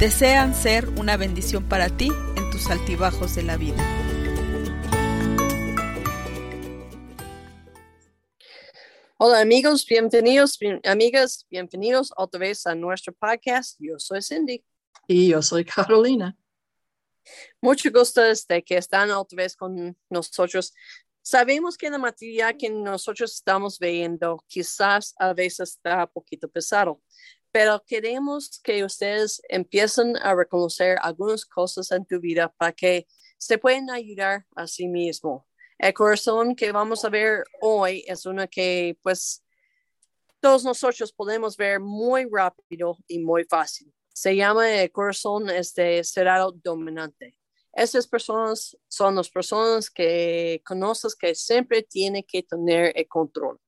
desean ser una bendición para ti en tus altibajos de la vida. Hola amigos, bienvenidos, amigas, bienvenidos otra vez a nuestro podcast. Yo soy Cindy. Y yo soy Carolina. Mucho gusto de que están otra vez con nosotros. Sabemos que la materia que nosotros estamos viendo quizás a veces está un poquito pesado, pero queremos que ustedes empiecen a reconocer algunas cosas en tu vida para que se puedan ayudar a sí mismo. El corazón que vamos a ver hoy es una que pues todos nosotros podemos ver muy rápido y muy fácil. Se llama el corazón este cerrado dominante. Esas personas son las personas que conoces que siempre tienen que tener el control.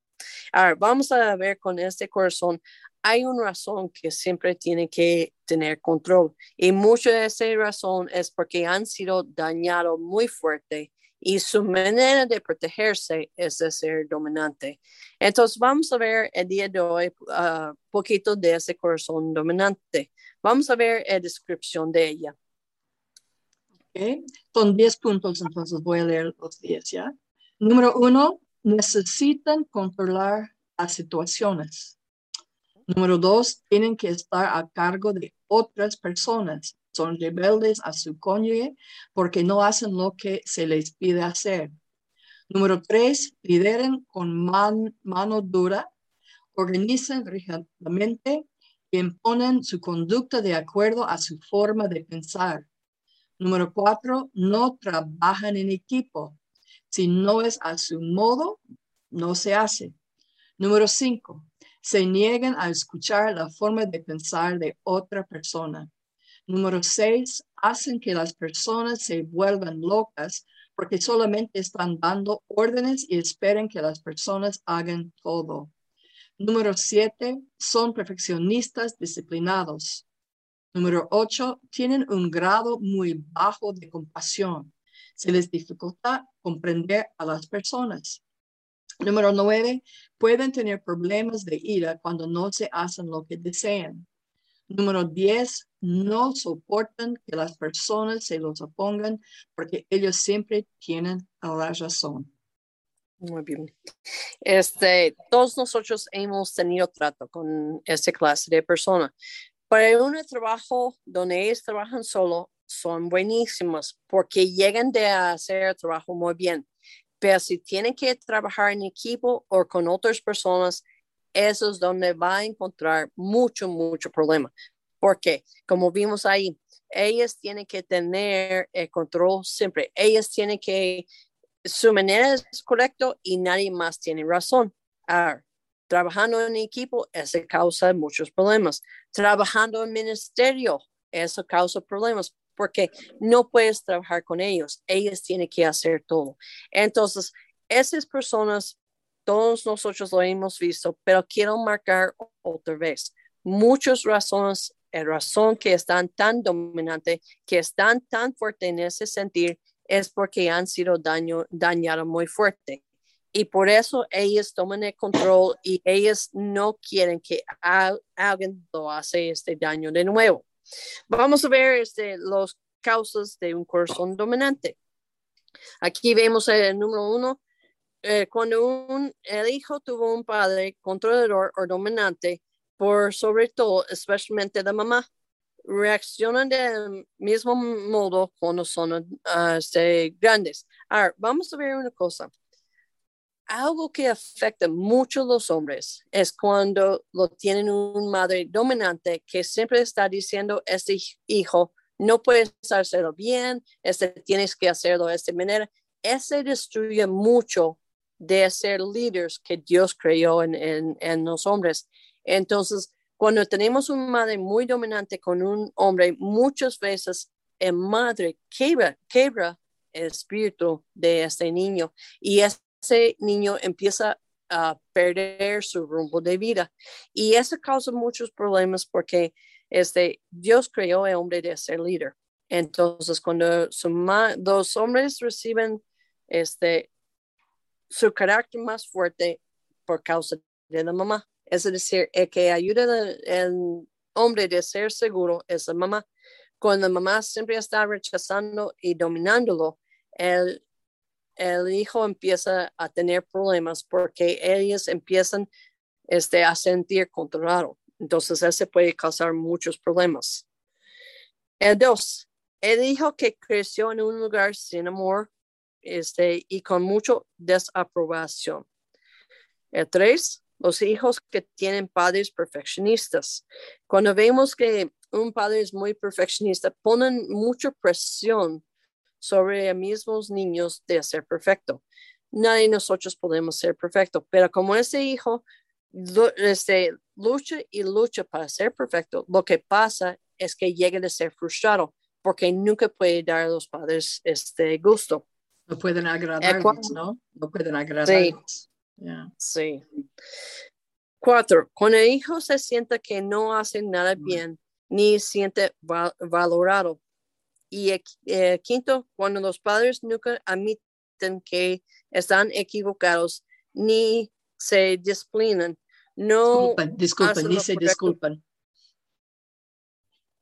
Ahora, vamos a ver con este corazón hay una razón que siempre tiene que tener control y mucha de esa razón es porque han sido dañados muy fuerte y su manera de protegerse es de ser dominante. Entonces vamos a ver el día de hoy un uh, poquito de ese corazón dominante. Vamos a ver la descripción de ella. Okay. Son 10 puntos, entonces voy a leer los 10 ya. Número uno, necesitan controlar las situaciones. Número dos, tienen que estar a cargo de otras personas. Son rebeldes a su cónyuge porque no hacen lo que se les pide hacer. Número tres, lideren con mano dura, organizan rígidamente y imponen su conducta de acuerdo a su forma de pensar. Número cuatro, no trabajan en equipo. Si no es a su modo, no se hace. Número cinco, se niegan a escuchar la forma de pensar de otra persona. Número seis, hacen que las personas se vuelvan locas porque solamente están dando órdenes y esperan que las personas hagan todo. Número siete, son perfeccionistas disciplinados. Número ocho, tienen un grado muy bajo de compasión. Se les dificulta comprender a las personas. Número nueve, pueden tener problemas de ira cuando no se hacen lo que desean. Número diez, no soportan que las personas se los opongan porque ellos siempre tienen la razón. Muy bien. Este, todos nosotros hemos tenido trato con esta clase de personas. Para un trabajo donde ellos trabajan solo, son buenísimos porque llegan de hacer trabajo muy bien pero si tienen que trabajar en equipo o con otras personas, eso es donde va a encontrar mucho, mucho problema. Porque, como vimos ahí, ellas tienen que tener el control siempre. Ellas tienen que, su manera es correcta y nadie más tiene razón. Ahora, trabajando en equipo, eso causa muchos problemas. Trabajando en ministerio, eso causa problemas porque no puedes trabajar con ellos, ellos tienen que hacer todo. Entonces, esas personas, todos nosotros lo hemos visto, pero quiero marcar otra vez, muchas razones, la razón que están tan dominante, que están tan fuerte en ese sentir, es porque han sido daño, dañados muy fuerte. Y por eso ellos toman el control y ellos no quieren que alguien lo hace este daño de nuevo. Vamos a ver este, los causas de un corazón dominante. Aquí vemos el número uno. Eh, cuando un, el hijo tuvo un padre controlador o dominante, por sobre todo, especialmente la mamá, reaccionan del mismo modo cuando son uh, grandes. Ahora, vamos a ver una cosa algo que afecta mucho a los hombres es cuando lo tienen un madre dominante que siempre está diciendo, este hijo no puedes hacerlo bien, este tienes que hacerlo de esta manera. Ese destruye mucho de ser líderes que Dios creó en, en, en los hombres. Entonces, Cuando tenemos una madre muy dominante con un hombre, muchas veces el madre quebra, quebra el espíritu de este niño y ese niño empieza a perder su rumbo de vida. Y eso causa muchos problemas porque este, Dios creó al hombre de ser líder. Entonces, cuando dos hombres reciben este, su carácter más fuerte por causa de la mamá, es decir, el que ayuda al hombre de ser seguro es la mamá. Cuando la mamá siempre está rechazando y dominándolo, el, el hijo empieza a tener problemas porque ellos empiezan este, a sentir controlado. Entonces, eso puede causar muchos problemas. El dos, el hijo que creció en un lugar sin amor este, y con mucha desaprobación. El tres, los hijos que tienen padres perfeccionistas. Cuando vemos que un padre es muy perfeccionista, ponen mucha presión sobre mismos niños de ser perfecto. Nadie de nosotros podemos ser perfecto, pero como ese hijo este, lucha y lucha para ser perfecto, lo que pasa es que llega a ser frustrado porque nunca puede dar a los padres este gusto. No pueden agradarlos, ¿no? No pueden agradarlos. Sí. Cuatro, cuando el hijo se sienta que no hace nada bien, ni siente valorado. Y eh, quinto, cuando los padres nunca admiten que están equivocados, ni se disciplinan, no. Disculpen, ni se disculpan.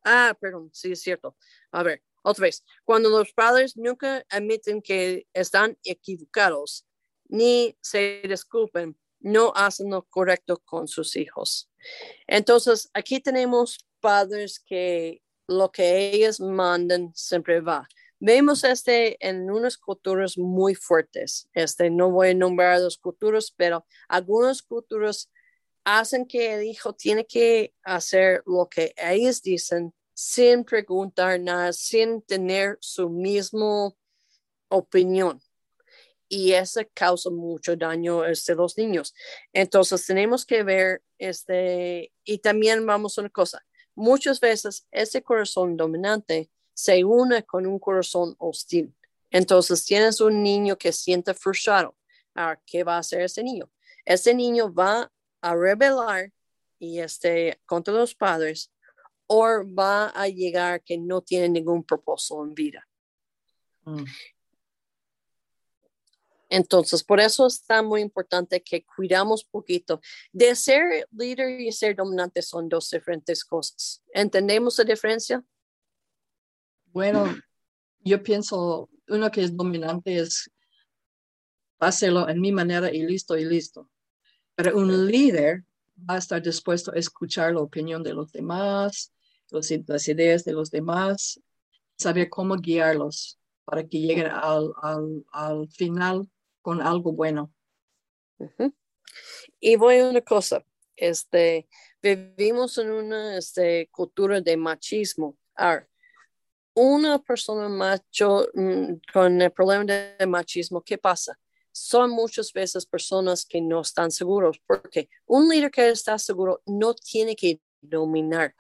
Ah, perdón, sí, es cierto. A ver, otra vez. Cuando los padres nunca admiten que están equivocados, ni se disculpen, no hacen lo correcto con sus hijos. Entonces, aquí tenemos padres que lo que ellos mandan siempre va. Vemos este en unas culturas muy fuertes. Este, no voy a nombrar las culturas, pero algunas culturas hacen que el hijo tiene que hacer lo que ellos dicen sin preguntar nada, sin tener su misma opinión y eso causa mucho daño a este, los niños. Entonces tenemos que ver, este, y también vamos a una cosa, muchas veces ese corazón dominante se une con un corazón hostil. Entonces tienes un niño que siente frustrado. Ahora, ¿qué va a hacer ese niño? Ese niño va a rebelar y este, contra los padres o va a llegar que no tiene ningún propósito en vida. Mm. Entonces, por eso está muy importante que cuidamos poquito. De ser líder y ser dominante son dos diferentes cosas. ¿Entendemos la diferencia? Bueno, yo pienso, uno que es dominante es hacerlo en mi manera y listo y listo. Pero un líder va a estar dispuesto a escuchar la opinión de los demás, las ideas de los demás, saber cómo guiarlos para que lleguen al, al, al final con algo bueno. Y voy a una cosa, este, vivimos en una este, cultura de machismo. una persona macho mm, con el problema de machismo, ¿qué pasa? Son muchas veces personas que no están seguros, porque un líder que está seguro no tiene que dominar,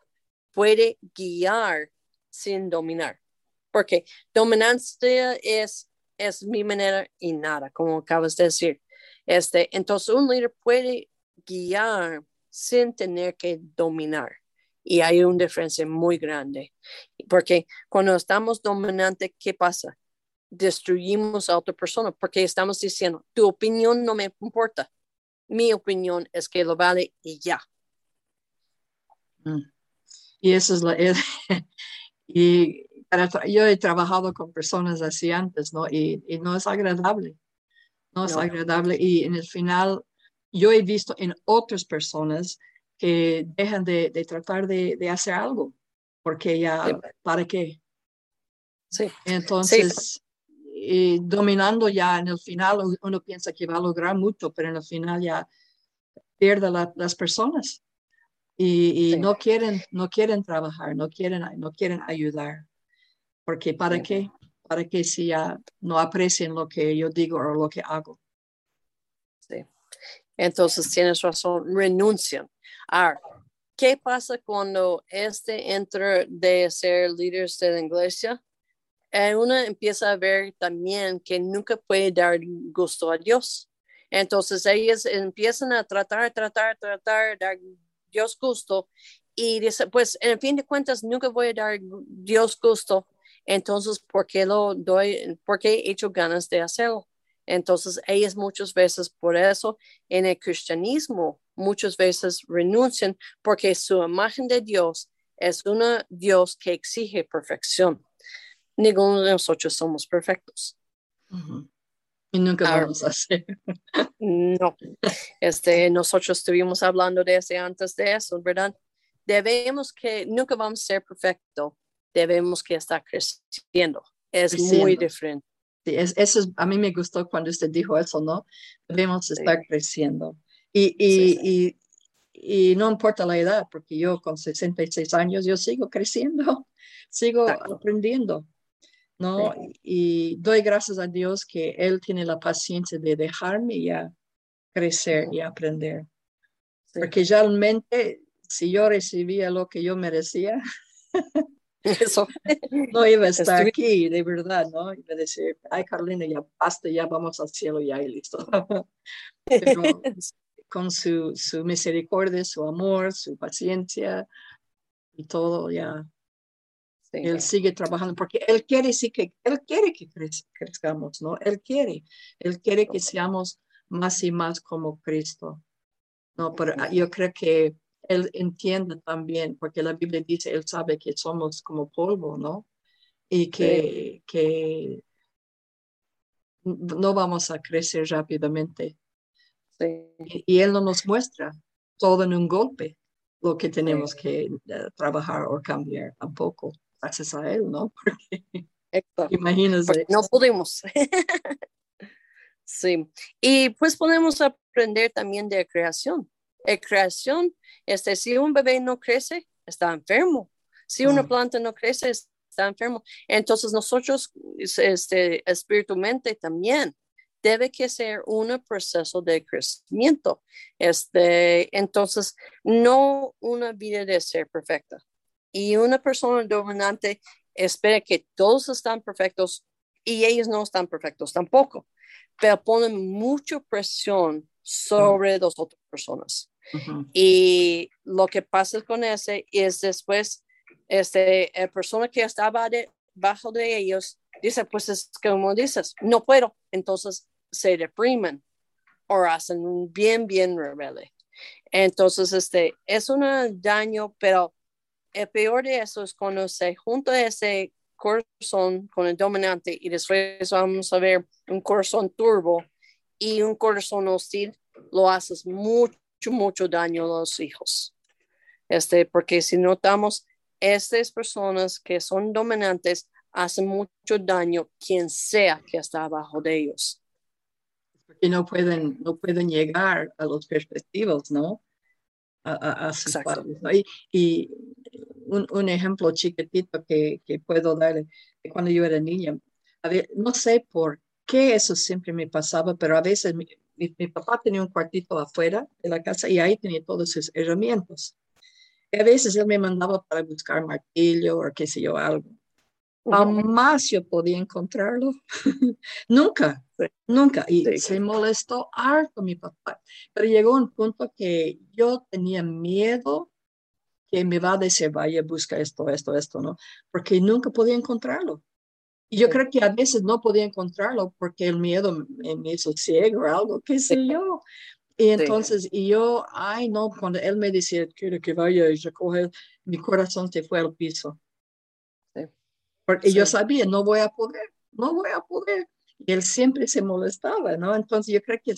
puede guiar sin dominar, porque dominancia es es mi manera y nada, como acabas de decir. Este, entonces, un líder puede guiar sin tener que dominar. Y hay una diferencia muy grande. Porque cuando estamos dominantes, ¿qué pasa? Destruimos a otra persona porque estamos diciendo, tu opinión no me importa. Mi opinión es que lo vale y ya. Mm. Y eso es la... y yo he trabajado con personas así antes, ¿no? Y, no es agradable, no es agradable. Y en el final, yo he visto en otras personas que dejan de, tratar de, hacer algo, porque ya, ¿para qué? Sí. Entonces, dominando ya en el final, uno piensa que va a lograr mucho, pero en el final ya pierde las personas. Y, no quieren no quieren trabajar no quieren no quieren ayudar porque ¿para qué? Para que si ya no aprecien lo que yo digo o lo que hago. Sí. Entonces tienes razón, renuncian. Ahora, ¿qué pasa cuando este entra de ser líder de la iglesia? Eh, uno empieza a ver también que nunca puede dar gusto a Dios. Entonces ellos empiezan a tratar, tratar, tratar, dar Dios gusto y dice, pues en fin de cuentas nunca voy a dar Dios gusto. Entonces, ¿por qué lo doy? ¿Por qué he hecho ganas de hacerlo? Entonces, ellos muchas veces por eso en el cristianismo muchas veces renuncian porque su imagen de Dios es una Dios que exige perfección. Ninguno de nosotros somos perfectos. Y nunca vamos a ser. no. Este, nosotros estuvimos hablando de eso antes de eso, ¿verdad? Debemos que, nunca vamos a ser perfectos, debemos que estar creciendo. Es muy diferente. Sí, es, eso a mí me gustó cuando usted dijo eso, ¿no? Debemos estar creciendo. Y, y, y, no importa la edad, porque yo con 66 años, yo sigo creciendo, sigo aprendiendo, ¿no? Y doy gracias a Dios que Él tiene la paciencia de dejarme ya crecer y aprender. Porque realmente, si yo recibía lo que yo merecía, Eso. No iba a estar aquí, de verdad, ¿no? Iba a decir, ay, Carolina, ya basta, ya vamos al cielo, ya y listo. Pero con su, su misericordia, su amor, su paciencia y todo, ya. Él sigue trabajando porque él quiere sí que él quiere que crezcamos, ¿no? Él quiere, él quiere que seamos más y más como Cristo. No, pero yo creo que él entiende también, porque la Biblia dice, él sabe que somos como polvo, ¿no? Y que, que no vamos a crecer rápidamente. Y, él no nos muestra todo en un golpe lo que tenemos que eh, trabajar o cambiar tampoco, gracias a él, ¿no? Porque imagínese. no pudimos. sí. Y pues podemos aprender también de creación. En creación este, si un bebé no crece, está enfermo. Si una mm. planta no crece, está enfermo. Entonces nosotros, este, espiritualmente también, debe que ser un proceso de crecimiento. Este, entonces, no una vida de ser perfecta. Y una persona dominante espera que todos están perfectos y ellos no están perfectos tampoco, pero ponen mucha presión sobre las otras personas. Y lo que pasa con ese es después, este, la persona que estaba debajo de ellos dice, pues es como dices, no puedo. Entonces se deprimen o hacen un bien, bien rebelde. Entonces, este, es un daño, pero el peor de eso es cuando se junta ese corazón con el dominante y después vamos a ver un corazón turbo y un corazón hostil, lo haces mucho mucho, daño a los hijos. Este, porque si notamos, estas personas que son dominantes hacen mucho daño quien sea que está abajo de ellos. Porque no pueden, no pueden llegar a los perspectivos, ¿no? A, a, sus Y, un, un, ejemplo chiquitito que, que puedo dar, cuando yo era niña, a ver, no sé por qué eso siempre me pasaba, pero a veces mi, papá tenía un cuartito afuera de la casa y ahí tenía todas sus herramientas. Y a veces él me mandaba para buscar martillo o qué sé yo, algo. Jamás yo podía encontrarlo. nunca, nunca. Y se molestó harto mi papá. Pero llegó un punto que yo tenía miedo que me va a decir, vaya, busca esto, esto, esto, ¿no? Porque nunca podía encontrarlo. Y yo creo que a veces no podía encontrarlo porque el miedo me, hizo ciego o algo, qué sé yo. Y entonces, y yo, ay, no, cuando él me decía, quiero que vaya y recoger, mi corazón se fue al piso. Porque yo sabía, no voy a poder, no voy a poder. Y él siempre se molestaba, ¿no? Entonces, yo creo que,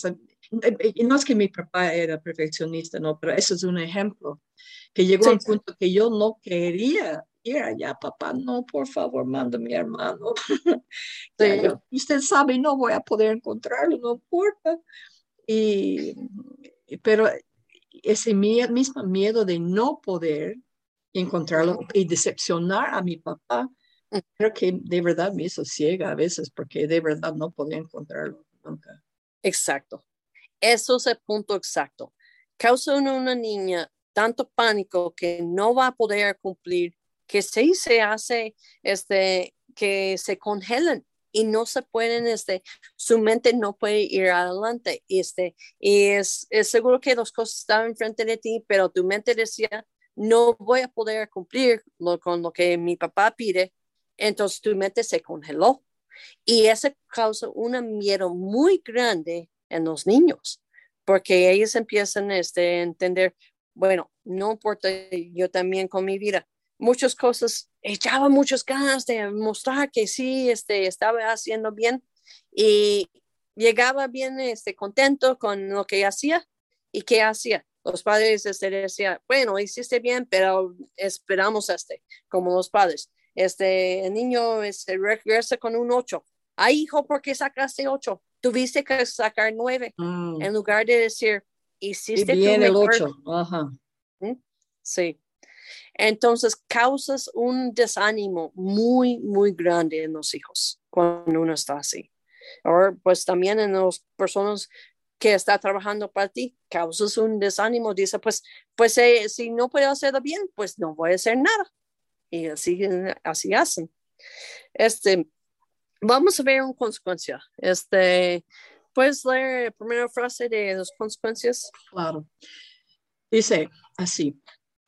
y no es que mi papá era perfeccionista, ¿no? Pero eso es un ejemplo, que llegó a un punto que yo no quería allá, papá, no, por favor, manda a mi hermano. usted sabe, no voy a poder encontrarlo, no importa. Y, pero ese mismo miedo de no poder encontrarlo y decepcionar a mi papá, creo que de verdad me hizo ciega a veces porque de verdad no podía encontrarlo nunca. Exacto. Eso es el punto exacto. Causa una niña tanto pánico que no va a poder cumplir, que sí se hace, este, que se congelan y no se pueden, este, su mente no puede ir adelante. Este, y es, es seguro que las cosas estaban enfrente de ti, pero tu mente decía, no voy a poder cumplir lo, con lo que mi papá pide. Entonces tu mente se congeló. Y eso causa un miedo muy grande en los niños, porque ellos empiezan este, a entender, bueno, no importa, yo también con mi vida, muchas cosas, echaba muchas ganas de mostrar que sí, este, estaba haciendo bien y llegaba bien este, contento con lo que hacía y qué hacía. Los padres este, decían, bueno, hiciste bien, pero esperamos este, como los padres. Este, el niño este, regresa con un 8. Ay, hijo, ¿por qué sacaste 8? Tuviste que sacar 9 mm. en lugar de decir, hiciste bien el 8. Ajá. ¿Mm? Sí. Entonces causas un desánimo muy, muy grande en los hijos cuando uno está así. O pues también en las personas que está trabajando para ti, causas un desánimo, dice, pues, pues eh, si no puedo hacerlo bien, pues no voy a hacer nada. Y así, así hacen. Este, vamos a ver una consecuencia. Este, ¿Puedes leer la primera frase de las consecuencias? Claro. Dice así,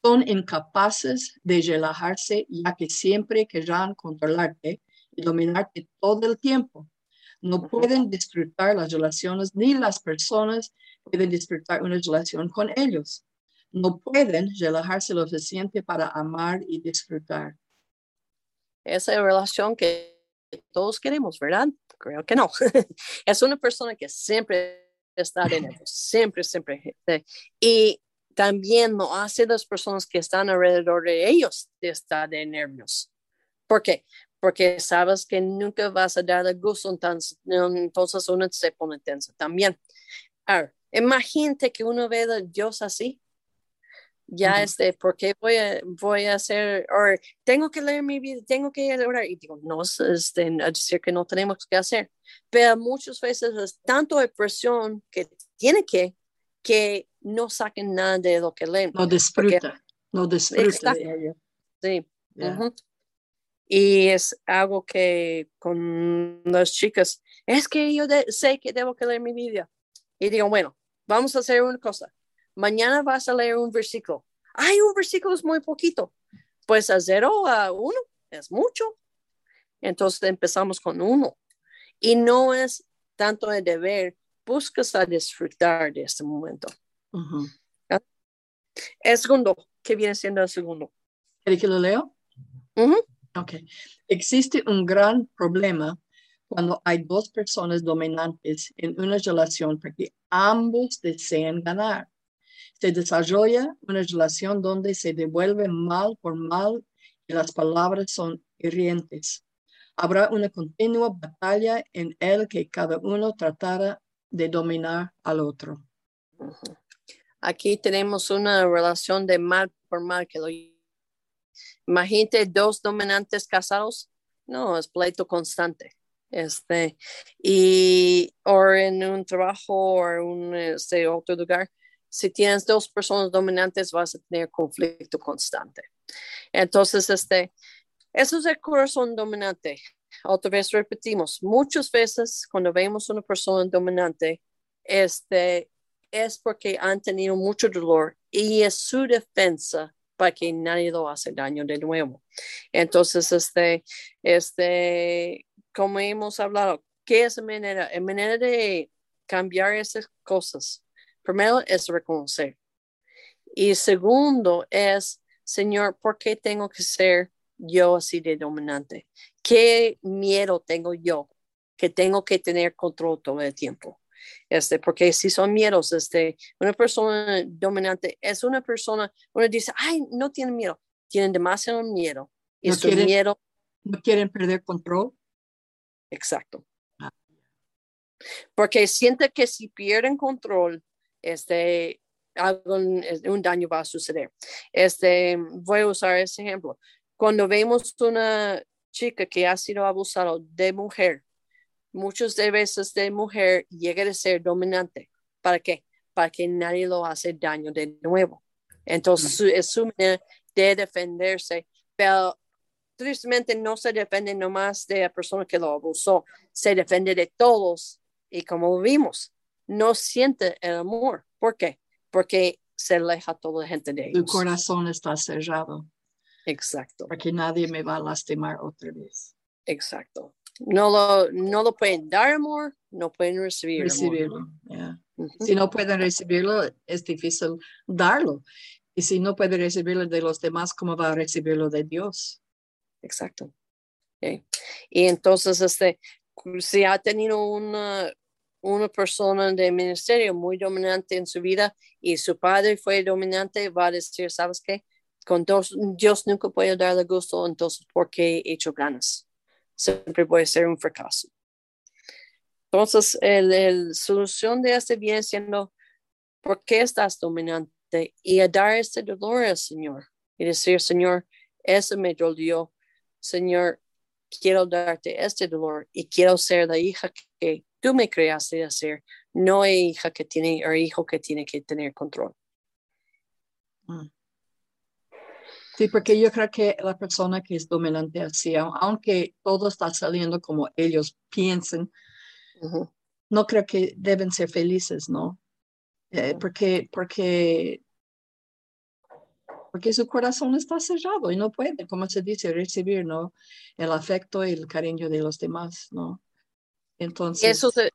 son incapaces de relajarse ya que siempre querrán controlarte y dominarte todo el tiempo. No pueden disfrutar las relaciones ni las personas pueden disfrutar una relación con ellos. No pueden relajarse lo suficiente para amar y disfrutar. Esa relación que todos queremos, ¿verdad? Creo que no. es una persona que siempre está de nervios, siempre, siempre. Y también no hace las personas que están alrededor de ellos de estar de nervios. ¿Por qué? Porque sabes que nunca vas a dar el gusto, entonces, entonces uno se pone tenso también. Ahora, imagínate que uno ve a Dios así. Ya, este, ¿por qué voy a, voy a hacer, o tengo que leer mi vida, tengo que orar? Y digo, no, este, a decir que no tenemos que hacer. Pero muchas veces es tanto de presión que tiene que, que no saquen nada de lo que leen. No disfruta, no disfruta Sí. Y es algo que con las chicas, es que yo sé que debo que leer mi Biblia. Y digo, bueno, vamos a hacer una cosa. Mañana vas a leer un versículo. Ay, un versículo es muy poquito. Pues a cero a uno es mucho. Entonces empezamos con uno. Y no es tanto el deber, buscas a disfrutar de este momento. El segundo, ¿qué viene siendo el segundo? ¿Quieres que lo leo? Ok. Existe un gran problema cuando hay dos personas dominantes en una relación porque ambos desean ganar. Se desarrolla una relación donde se devuelve mal por mal y las palabras son hirientes. Habrá una continua batalla en el que cada uno tratará de dominar al otro. Aquí tenemos una relación de mal por mal que lo Imagínate dos dominantes casados. No, es pleito constante. Este, y o en un trabajo o en este, otro lugar, si tienes dos personas dominantes, vas a tener conflicto constante. Entonces, este, eso es el corazón dominante. Otra vez repetimos, muchas veces cuando vemos una persona dominante, este, es porque han tenido mucho dolor y es su defensa para que nadie lo hace daño de nuevo. Entonces, este, este, como hemos hablado, ¿qué es la manera? La manera de cambiar esas cosas, primero es reconocer. Y segundo es, Señor, ¿por qué tengo que ser yo así de dominante? ¿Qué miedo tengo yo que tengo que tener control todo el tiempo? este, porque si son miedos, este, una persona dominante es una persona, uno dice, ay, no tienen miedo, tienen demasiado miedo. Y no quieren, miedo. No quieren perder control. Exacto. Ah. Porque siente que si pierden control, este, algún, un daño va a suceder. Este, voy a usar ese ejemplo. Cuando vemos una chica que ha sido abusada de mujer, muchas de veces de mujer llega a ser dominante. ¿Para qué? Para que nadie lo hace daño de nuevo. Entonces es su manera de defenderse, pero tristemente no se defiende nomás de la persona que lo abusó, se defiende de todos y como vimos, no siente el amor. ¿Por qué? Porque se aleja toda la gente de Tu ellos. corazón está cerrado Exacto, porque nadie me va a lastimar otra vez. exacto. No lo, no lo pueden dar amor, no pueden recibir amor. Recibirlo. Si no pueden recibirlo, es difícil darlo. Y si no puede recibirlo de los demás, ¿cómo va a recibirlo de Dios? Exacto. Y entonces, este, si ha tenido una, una persona de ministerio muy dominante en su vida y su padre fue dominante, va a decir, ¿sabes qué? Con Dios, Dios nunca puede darle gusto, entonces, ¿por qué he hecho ganas? Siempre puede ser un fracaso. Entonces, la solución de este viene siendo, ¿por qué estás dominante? Y a dar este dolor al Señor. Y decir, Señor, eso me dolió. Señor, quiero darte este dolor y quiero ser la hija que tú me creaste de ser, no la hija que tiene o hijo que tiene que tener control. Sí, porque yo creo que la persona que es dominante así, au- aunque todo está saliendo como ellos piensan, no creo que deben ser felices, ¿no? Eh, porque, porque, porque su corazón está cerrado y no puede, como se dice, recibir, ¿no? El afecto y el cariño de los demás, ¿no? Entonces, eso, es el-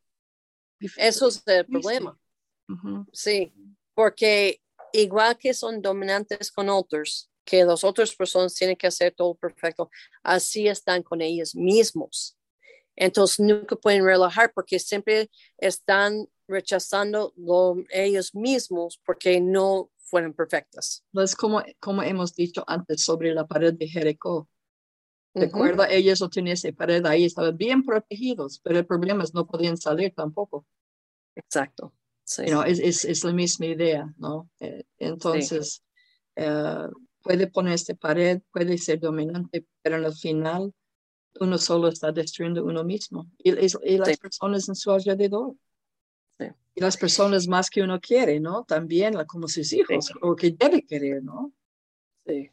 eso es el problema. Sí, porque igual que son dominantes con otros, que las otras personas tienen que hacer todo perfecto, así están con ellos mismos. Entonces nunca pueden relajar porque siempre están rechazando lo, ellos mismos porque no fueron perfectas. Es como, como hemos dicho antes sobre la pared de Jericó. Recuerda, ellos no tenían esa pared ahí, estaban bien protegidos, pero el problema es no podían salir tampoco. Exacto. Sí. You know, es, es, es la misma idea, ¿no? Eh, entonces, eh, puede ponerse pared, puede ser dominante, pero al final uno solo está destruyendo uno mismo y, y- y las Sí. personas en su alrededor. Sí. Y las personas más que uno quiere, ¿no? También como sus hijos, o que debe querer, ¿no? Sí.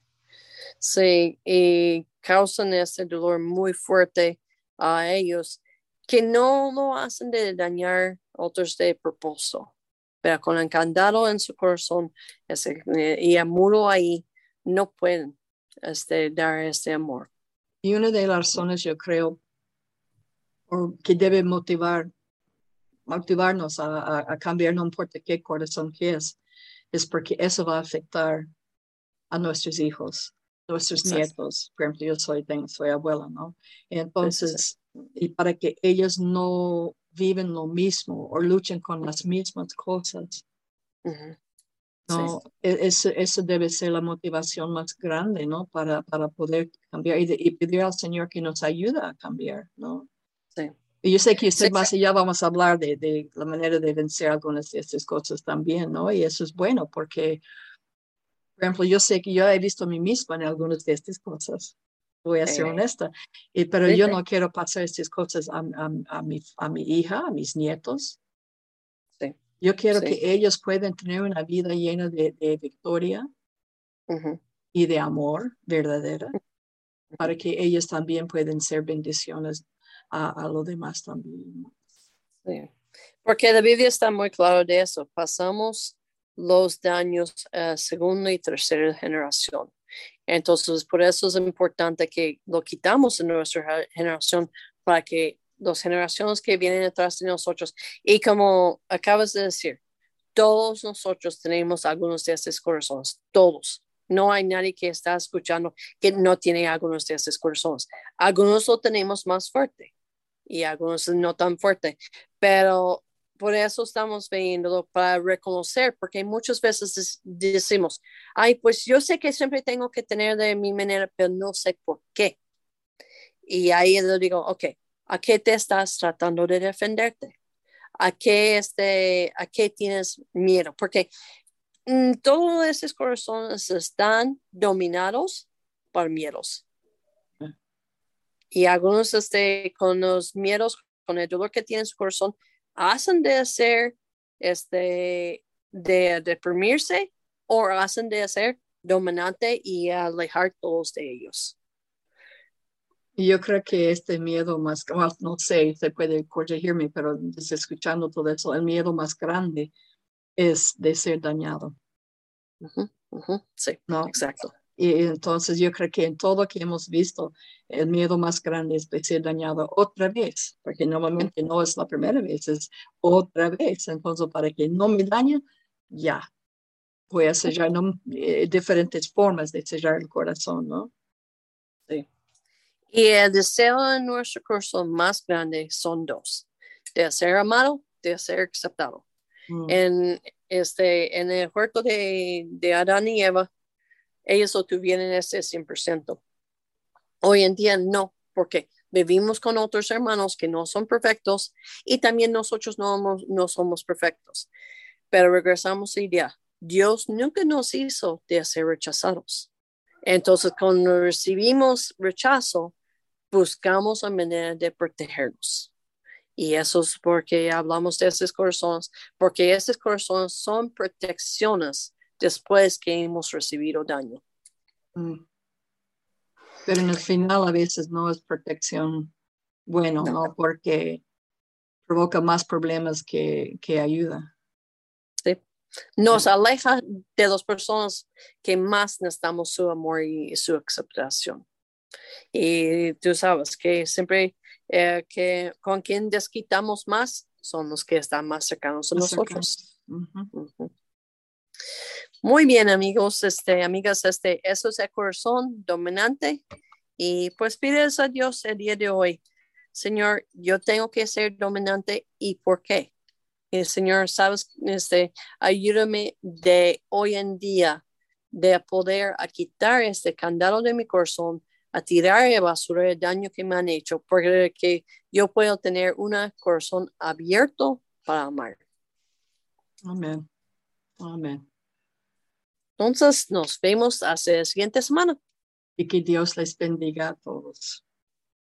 Sí, y causan este dolor muy fuerte a ellos que no lo hacen de dañar otros de propósito, pero con el candado en su corazón ese, eh, y el muro ahí, no pueden este, dar este amor. Y una de las razones, yo creo, que debe motivar, motivarnos a, a- a cambiar, no importa qué corazón que es, es porque eso va a afectar a nuestros hijos, nuestros Exacto. nietos. Por ejemplo, yo soy, tengo, soy abuela, ¿no? Entonces, y para que ellos no viven lo mismo o luchen con las mismas cosas. ¿No? Eso, eso debe ser la motivación más grande, ¿no? Para, para poder cambiar y, de- y pedir al Señor que nos ayude a cambiar, ¿no? Sí. Y yo sé que usted Sí, más allá vamos a hablar de, de la manera de vencer algunas de estas cosas también, ¿no? Y eso es bueno porque, por ejemplo, yo sé que yo he visto a mí misma en algunas de estas cosas. Voy a ser honesta, y, pero yo no quiero pasar estas cosas a, a, a mi, a mi hija, a mis nietos. Yo quiero Sí. que ellos puedan tener una vida llena de, de victoria y de amor verdadera, para que ellos también puedan ser bendiciones a, a los demás también. Sí. Porque la Biblia está muy claro de eso. Pasamos los daños a segunda y tercera generación. Entonces, por eso es importante que lo quitamos en nuestra ge- generación para que las generaciones que vienen detrás de nosotros, y como acabas de decir, todos nosotros tenemos algunos de estos corazones, todos. No hay nadie que está escuchando que no tiene algunos de estos corazones. Algunos lo tenemos más fuerte y algunos no tan fuerte, pero por eso estamos viéndolo para reconocer, porque muchas veces decimos, ay, pues yo sé que siempre tengo que tener de mi manera, pero no sé por qué. Y ahí le digo, ok, ¿a qué te estás tratando de defenderte? ¿A qué, este, a qué tienes miedo? Porque mm, todos esos corazones están dominados por miedos. Y algunos este, con los miedos, con el dolor que tiene en su corazón, hacen de hacer, este, de deprimirse o hacen de ser dominante y alejar todos de ellos. Y yo creo que este miedo más, no sé, se puede corregirme, pero escuchando todo eso, el miedo más grande es de ser dañado. Sí, no, exacto. Y entonces yo creo que en todo lo que hemos visto, el miedo más grande es de ser dañado otra vez, porque normalmente no es la primera vez, es otra vez. Entonces, para que no me dañe, ya, voy a sellar eh, diferentes formas de sellar el corazón, ¿no? Y el deseo en nuestro corazón más grande son dos, de ser amado, de ser aceptado. Mm. En, este, en el huerto de, de Adán y Eva, ellos obtuvieron ese 100%. Hoy en día no, porque vivimos con otros hermanos que no son perfectos y también nosotros no, no somos perfectos. Pero regresamos a la idea, Dios nunca nos hizo de ser rechazados. Entonces, cuando recibimos rechazo, buscamos la manera de protegernos. Y eso es porque hablamos de esos corazones, porque esos corazones son protecciones después que hemos recibido daño. Mm. Pero en el final a veces no es protección bueno, ¿no? Porque provoca más problemas que, que ayuda. Nos aleja de las personas que más necesitamos su amor y su aceptación. Y tú sabes que siempre eh, que con quien desquitamos más son los que están más cercanos a nosotros. Muy bien, amigos, este, amigas, este, eso es el corazón dominante. Y pues pides a Dios el día de hoy, Señor, yo tengo que ser dominante y por qué. Señor, sabes, este, ayúdame de hoy en día de poder a quitar este candado de mi corazón, a tirar de basura el daño que me han hecho, porque que yo puedo tener un corazón abierto para amar. Amén. Amén. Entonces, nos vemos hace la siguiente semana. Y que Dios les bendiga a todos.